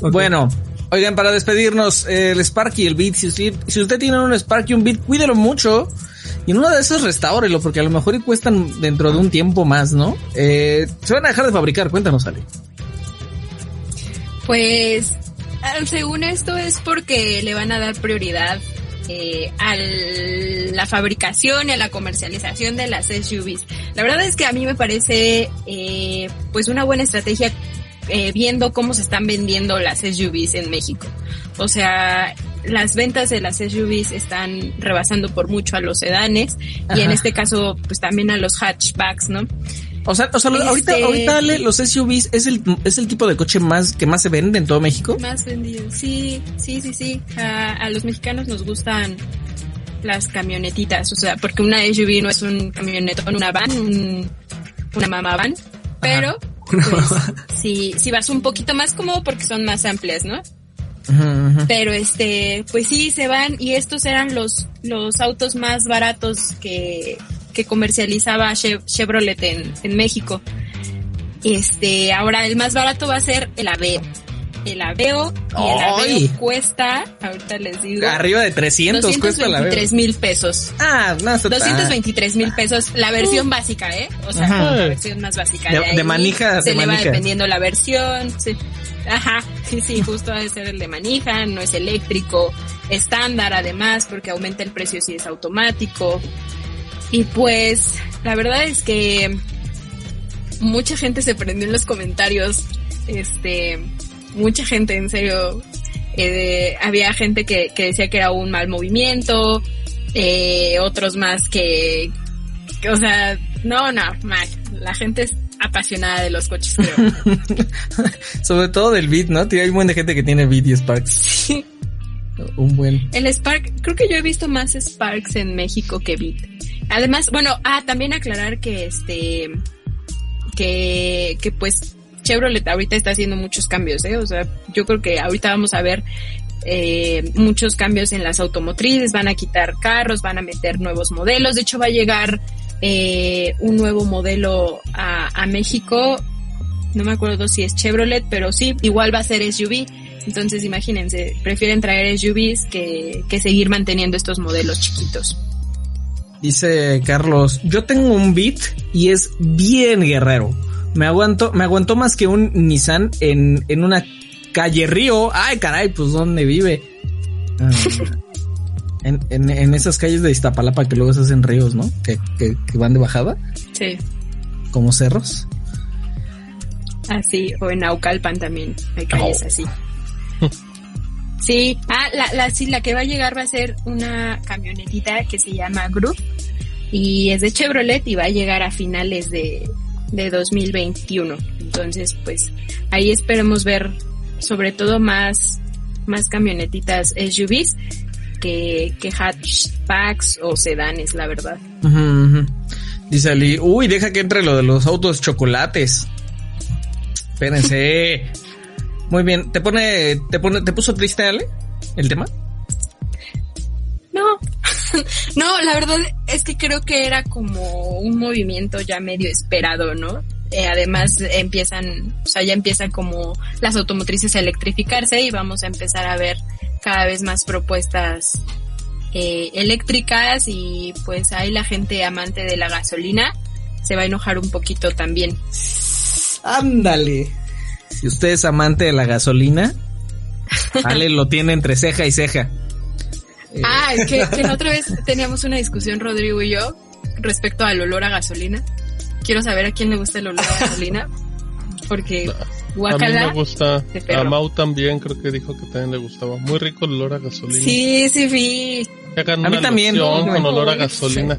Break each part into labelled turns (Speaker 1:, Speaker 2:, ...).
Speaker 1: Bueno, oigan, para despedirnos, el Spark y el Beat, si usted, si usted tiene un Spark y un Beat, cuídelo mucho. Y en una de esas restáurelo, porque a lo mejor cuestan dentro de un tiempo más, ¿no? Eh, se van a dejar de fabricar, cuéntanos, Ale.
Speaker 2: Pues, según esto es porque le van a dar prioridad eh, a la fabricación y a la comercialización de las SUVs. La verdad es que a mí me parece eh, pues una buena estrategia eh, viendo cómo se están vendiendo las SUVs en México. O sea, las ventas de las SUVs están rebasando por mucho a los sedanes y en este caso pues también a los hatchbacks, ¿no?
Speaker 1: O sea, o sea ahorita, este, ahorita los SUVs es el, es el tipo de coche más que más se vende en todo México.
Speaker 2: Más vendido, sí, sí, sí, sí. A, los mexicanos nos gustan las camionetitas, o sea, porque una SUV no es un camionetón, una van, un, una mamá van, pero pues, sí, sí vas un poquito más cómodo porque son más amplias, ¿no? Pero este, pues sí, se van y estos eran los, los autos más baratos que, que comercializaba Chevrolet en, en México. Este, ahora el más barato va a ser el Aveo. El Aveo, y el Aveo cuesta, ahorita les digo.
Speaker 1: Arriba de 300 cuesta el Aveo.
Speaker 2: mil pesos.
Speaker 1: Ah, no,
Speaker 2: 223 mil pesos, la versión básica, ¿eh? O sea, la versión más básica. De,
Speaker 1: de, manija,
Speaker 2: Se
Speaker 1: le
Speaker 2: va dependiendo la versión. Sí. Ajá, sí, sí, justo debe ser el de manija, no es eléctrico, estándar además, porque aumenta el precio si es automático. Y pues, la verdad es que mucha gente se prendió en los comentarios, este, mucha gente, en serio, eh, había gente que, que, decía que era un mal movimiento, eh, otros más que, que, o sea, no, no, mal. La gente es apasionada de los coches, creo.
Speaker 1: Sobre todo del Beat, ¿no? Hay un buen de gente que tiene Beat y Sparks. Sí. Un buen.
Speaker 2: El Spark, creo que yo he visto más Sparks en México que Beat. Además, bueno, ah, también aclarar que este, que, que pues Chevrolet ahorita está haciendo muchos cambios, ¿eh? O sea, yo creo que ahorita vamos a ver eh, muchos cambios en las automotrices, van a quitar carros, van a meter nuevos modelos, de hecho va a llegar eh, un nuevo modelo a, a México, no me acuerdo si es Chevrolet, pero sí, igual va a ser SUV, entonces imagínense, prefieren traer SUVs que, que seguir manteniendo estos modelos chiquitos.
Speaker 1: Dice Carlos, yo tengo un Beat y es bien guerrero. Me aguanto, me aguantó más que un Nissan en, en una calle río. Ay, caray, pues ¿dónde vive? Ah, en, en, en, esas calles de Iztapalapa que luego se hacen ríos, ¿no? Que, que, que van de bajada.
Speaker 2: Sí.
Speaker 1: Como cerros.
Speaker 2: Así, o en Naucalpan también hay calles así. Sí, ah, la, la, sí, la que va a llegar va a ser una camionetita que se llama Groove y es de Chevrolet y va a llegar a finales de, de 2021. Entonces, pues ahí esperemos ver sobre todo más, más camionetitas SUVs que, que hatchbacks o sedanes, la verdad.
Speaker 1: Dice Ali, uy, deja que entre lo de los autos chocolates. Espérense. Muy bien, ¿te pone, te pone, te puso triste, Ale, el tema?
Speaker 2: No, la verdad es que creo que era como un movimiento ya medio esperado, ¿no? Eh, además empiezan, o sea, ya empiezan como las automotrices a electrificarse y vamos a empezar a ver cada vez más propuestas eh, eléctricas y pues ahí la gente amante de la gasolina se va a enojar un poquito también.
Speaker 1: Ándale. Si usted es amante de la gasolina, Ale lo tiene entre ceja y ceja.
Speaker 2: Ah, que, que la otra vez teníamos una discusión, Rodrigo y yo, respecto al olor a gasolina. Quiero saber a quién le gusta el olor a gasolina. Porque guacala.
Speaker 3: A mí me gusta. A Mau también creo que dijo que también le gustaba. Muy rico el olor a gasolina.
Speaker 2: Sí, sí, sí.
Speaker 1: A mí también.
Speaker 3: Con olor a gasolina.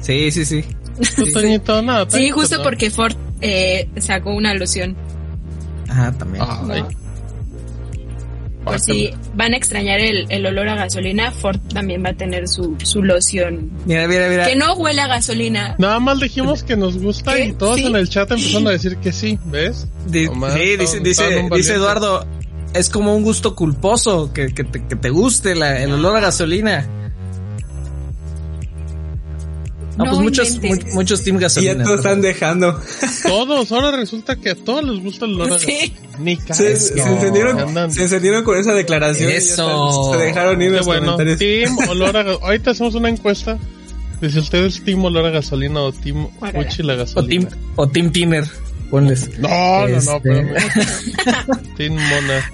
Speaker 1: Sí, sí, sí.
Speaker 3: Sí, nada,
Speaker 2: sí justo porque Ford eh, sacó una alusión
Speaker 1: Ah, también.
Speaker 2: Por si van a extrañar el, el, olor a gasolina, Ford también va a tener su, su loción.
Speaker 1: Mira, mira, mira.
Speaker 2: Que no huele a gasolina.
Speaker 3: Nada más dijimos que nos gusta y todos en el chat empezaron a decir que sí, ¿ves?
Speaker 1: sí, dice, dice, dice Eduardo, es como un gusto culposo que, que, te, que te guste la, el olor a gasolina. No, pues muchos, muchos Team Gasolina.
Speaker 4: Y ya todos están dejando.
Speaker 3: Todos, ahora resulta que a todos les gusta el olor a gasolina. Ni
Speaker 4: se, se, encendieron, se encendieron con esa declaración.
Speaker 1: Eso.
Speaker 4: se dejaron ir los
Speaker 3: bueno, Team olor a Ahorita hacemos una encuesta. Dice ustedes Team olor a gasolina o Team Uchi la gasolina.
Speaker 1: O Team, o team Tiner. Ponles.
Speaker 3: No, no, no, pero. team Mona.